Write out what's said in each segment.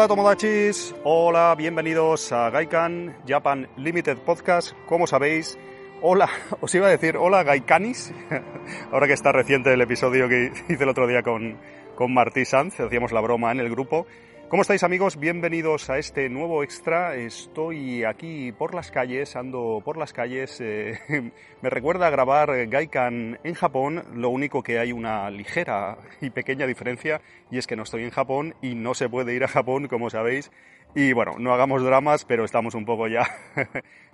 Hola Tomodachis, hola, bienvenidos a Gaikan Japan Limited Podcast. Como sabéis, hola, os iba a decir hola Gaikanis, ahora que está reciente el episodio que hice el otro día con, con Martí Sanz, hacíamos la broma en el grupo. ¿Cómo estáis amigos? Bienvenidos a este nuevo extra. Estoy aquí por las calles, ando por las calles. eh, me recuerda grabar Gaikan en Japón, lo único que hay una ligera y pequeña diferencia y es que no estoy en Japón y no se puede ir a Japón, como sabéis. Y bueno, no hagamos dramas, pero estamos un poco ya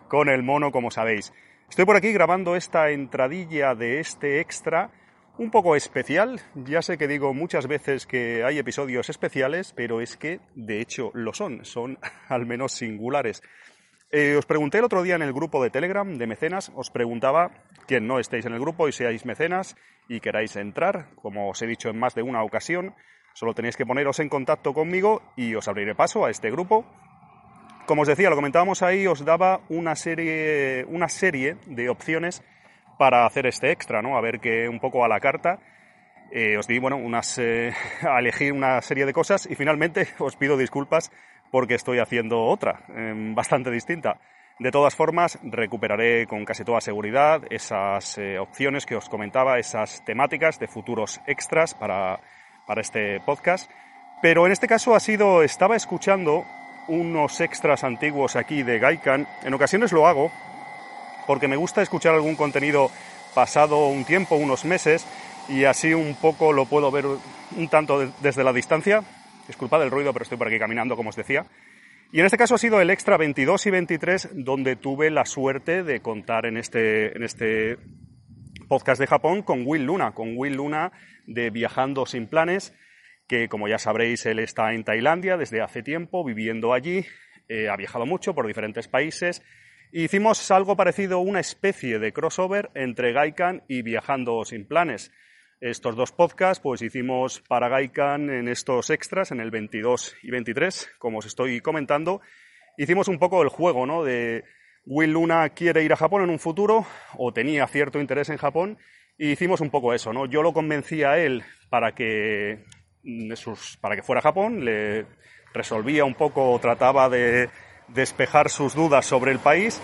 con el mono, como sabéis. Estoy por aquí grabando esta entradilla de este extra un poco especial. Ya sé que digo muchas veces que hay episodios especiales, pero es que de hecho lo son, son al menos singulares. Eh, os pregunté el otro día en el grupo de Telegram de mecenas, os preguntaba quien no estéis en el grupo y seáis mecenas y queráis entrar, como os he dicho en más de una ocasión, solo tenéis que poneros en contacto conmigo y os abriré paso a este grupo. Como os decía, lo comentábamos ahí, os daba una serie, una serie de opciones para hacer este extra, ¿no? A ver que un poco a la carta eh, os di, bueno, unas, eh, a elegir una serie de cosas y finalmente os pido disculpas porque estoy haciendo otra, eh, bastante distinta. De todas formas, recuperaré con casi toda seguridad esas eh, opciones que os comentaba, esas temáticas de futuros extras para, para este podcast. Pero en este caso ha sido, estaba escuchando unos extras antiguos aquí de Gaikan. En ocasiones lo hago porque me gusta escuchar algún contenido pasado un tiempo, unos meses, y así un poco lo puedo ver un tanto de- desde la distancia. Disculpad el ruido, pero estoy por aquí caminando, como os decía. Y en este caso ha sido el extra 22 y 23, donde tuve la suerte de contar en este, en este podcast de Japón con Will Luna, con Will Luna de Viajando sin Planes, que como ya sabréis, él está en Tailandia desde hace tiempo, viviendo allí, eh, ha viajado mucho por diferentes países. E hicimos algo parecido, una especie de crossover entre Gaikan y Viajando sin Planes. Estos dos podcasts, pues hicimos para Gaikan en estos extras, en el 22 y 23, como os estoy comentando. Hicimos un poco el juego, ¿no? De Will Luna quiere ir a Japón en un futuro, o tenía cierto interés en Japón, y hicimos un poco eso, ¿no? Yo lo convencí a él para que, mm, para que fuera a Japón, le resolvía un poco, trataba de despejar sus dudas sobre el país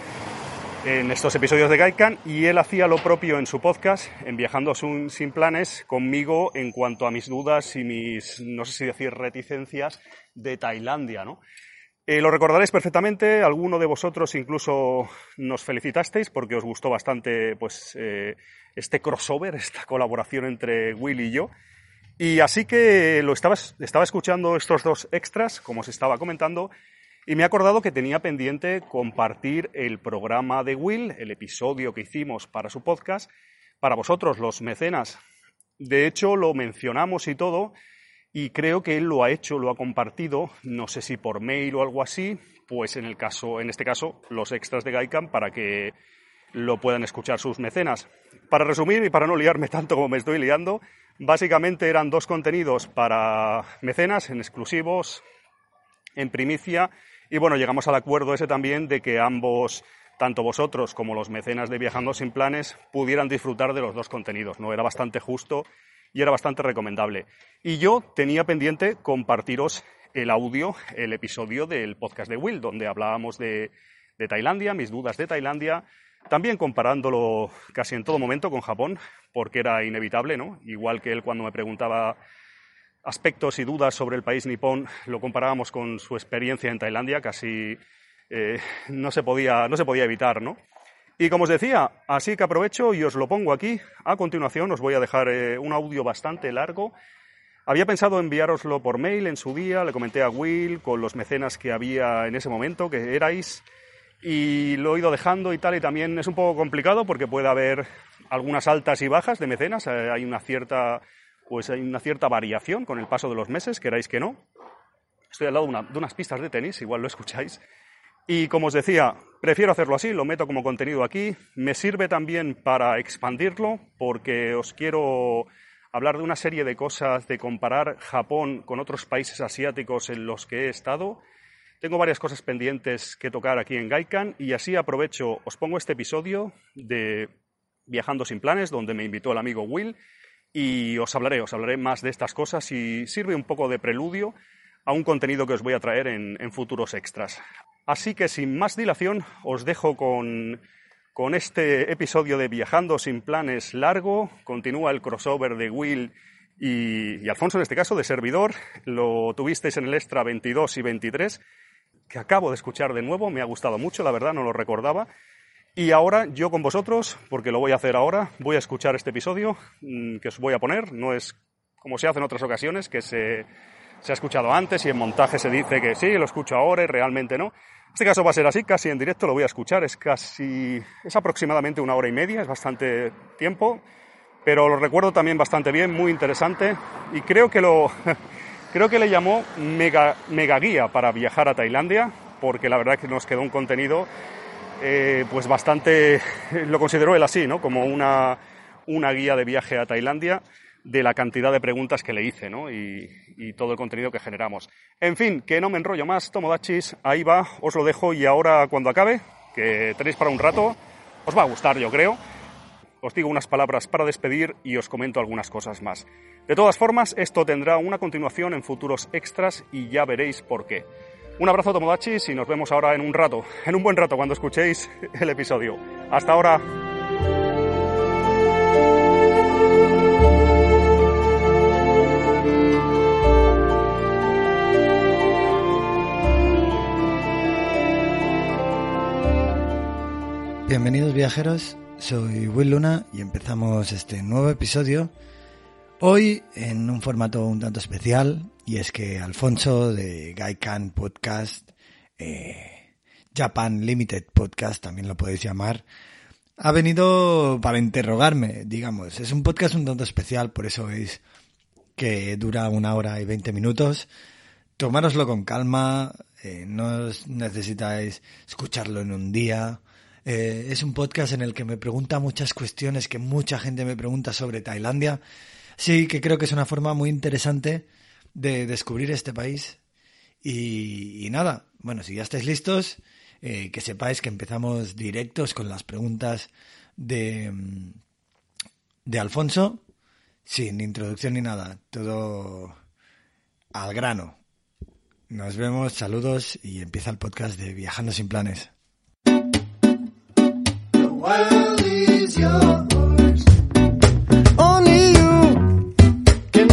en estos episodios de Gaikan y él hacía lo propio en su podcast, en Viajando sin, planes, conmigo en cuanto a mis dudas y mis, no sé si decir reticencias, de Tailandia, ¿no? Eh, lo recordaréis perfectamente, alguno de vosotros incluso nos felicitasteis porque os gustó bastante pues, eh, este crossover, esta colaboración entre Will y yo. Y así que lo estaba, estaba escuchando estos dos extras, como os estaba comentando, y me he acordado que tenía pendiente compartir el programa de Will, el episodio que hicimos para su podcast, para vosotros, los mecenas. De hecho, lo mencionamos y todo, y creo que él lo ha hecho, lo ha compartido, no sé si por mail o algo así, pues en el caso, en este caso, los extras de Gaikan para que lo puedan escuchar sus mecenas. Para resumir y para no liarme tanto como me estoy liando, básicamente eran dos contenidos para mecenas en exclusivos, en primicia, y bueno, llegamos al acuerdo ese también de que ambos, tanto vosotros como los mecenas de Viajando sin Planes, pudieran disfrutar de los dos contenidos, ¿no? Era bastante justo y era bastante recomendable. Y yo tenía pendiente compartiros el audio, el episodio del podcast de Will, donde hablábamos de, de Tailandia, mis dudas de Tailandia, también comparándolo casi en todo momento con Japón, porque era inevitable, ¿no? Igual que él cuando me preguntaba aspectos y dudas sobre el país nipón, lo comparábamos con su experiencia en Tailandia, casi eh, no, se podía, no se podía evitar, ¿no? Y como os decía, así que aprovecho y os lo pongo aquí. A continuación os voy a dejar eh, un audio bastante largo Había pensado enviároslo por mail en su día, le comenté a Will con los mecenas que había en ese momento, que erais, y lo he ido dejando y tal, y también es un poco complicado porque puede haber algunas altas y bajas de mecenas, eh, hay una cierta, pues hay una cierta variación con el paso de los meses, queráis que no. Estoy al lado de, unas pistas de tenis, igual lo escucháis. Y como os decía, prefiero hacerlo así, lo meto como contenido aquí. Me sirve también para expandirlo, porque os quiero hablar de una serie de cosas, de comparar Japón con otros países asiáticos en los que he estado. Tengo varias cosas pendientes que tocar aquí en Gaikan y así aprovecho, os pongo este episodio de Viajando sin planes, donde me invitó el amigo Will, y os hablaré, os hablaré más de estas cosas y sirve un poco de preludio a un contenido que os voy a traer en, futuros extras. Así que sin más dilación, os dejo con con este episodio de Viajando sin planes largo, continúa el crossover de Will y, Alfonso, en este caso, de servidor. Lo tuvisteis en el extra 22 y 23, que acabo de escuchar de nuevo. Me ha gustado mucho, la verdad, no lo recordaba. Y ahora yo con vosotros, porque lo voy a hacer ahora, voy a escuchar este episodio mm, que os voy a poner. No es como se hace en otras ocasiones, que se, se ha escuchado antes y en montaje se dice que sí, lo escucho ahora y realmente no. Este caso va a ser así, casi en directo, lo voy a escuchar, es casi, es aproximadamente una hora y media, es bastante tiempo, pero lo recuerdo también bastante bien, muy interesante, y creo que lo, creo que le llamó mega, mega guía para viajar a Tailandia, porque la verdad es que nos quedó un contenido, eh, pues bastante, lo consideró él así, ¿no? Como una, una guía de viaje a Tailandia de la cantidad de preguntas que le hice, ¿no? Y, y todo el contenido que generamos. En fin, que no me enrollo más, Tomodachis, ahí va, os lo dejo y ahora cuando acabe, que tenéis para un rato, os va a gustar yo creo, os digo unas palabras para despedir y os comento algunas cosas más. De todas formas, esto tendrá una continuación en futuros extras y ya veréis por qué. Un abrazo Tomodachis y nos vemos ahora en un rato, en un buen rato cuando escuchéis el episodio. Hasta ahora. Bienvenidos viajeros, soy Will Luna y empezamos este nuevo episodio. Hoy en un formato un tanto especial y es que Alfonso de Gaikan Podcast, eh, Japan Limited Podcast también lo podéis llamar, ha venido para interrogarme, digamos. Es un podcast un tanto especial, por eso veis que dura una hora y veinte minutos. Tomároslo con calma, eh, no necesitáis escucharlo en un día eh, es un podcast en el que me pregunta muchas cuestiones que mucha gente me pregunta sobre Tailandia. Sí, que creo que es una forma muy interesante de descubrir este país. Y, nada, bueno, si ya estáis listos, eh, que sepáis que empezamos directos con las preguntas de, de Alfonso, sin introducción ni nada, todo al grano. Nos vemos, saludos y empieza el podcast de Viajando sin planes.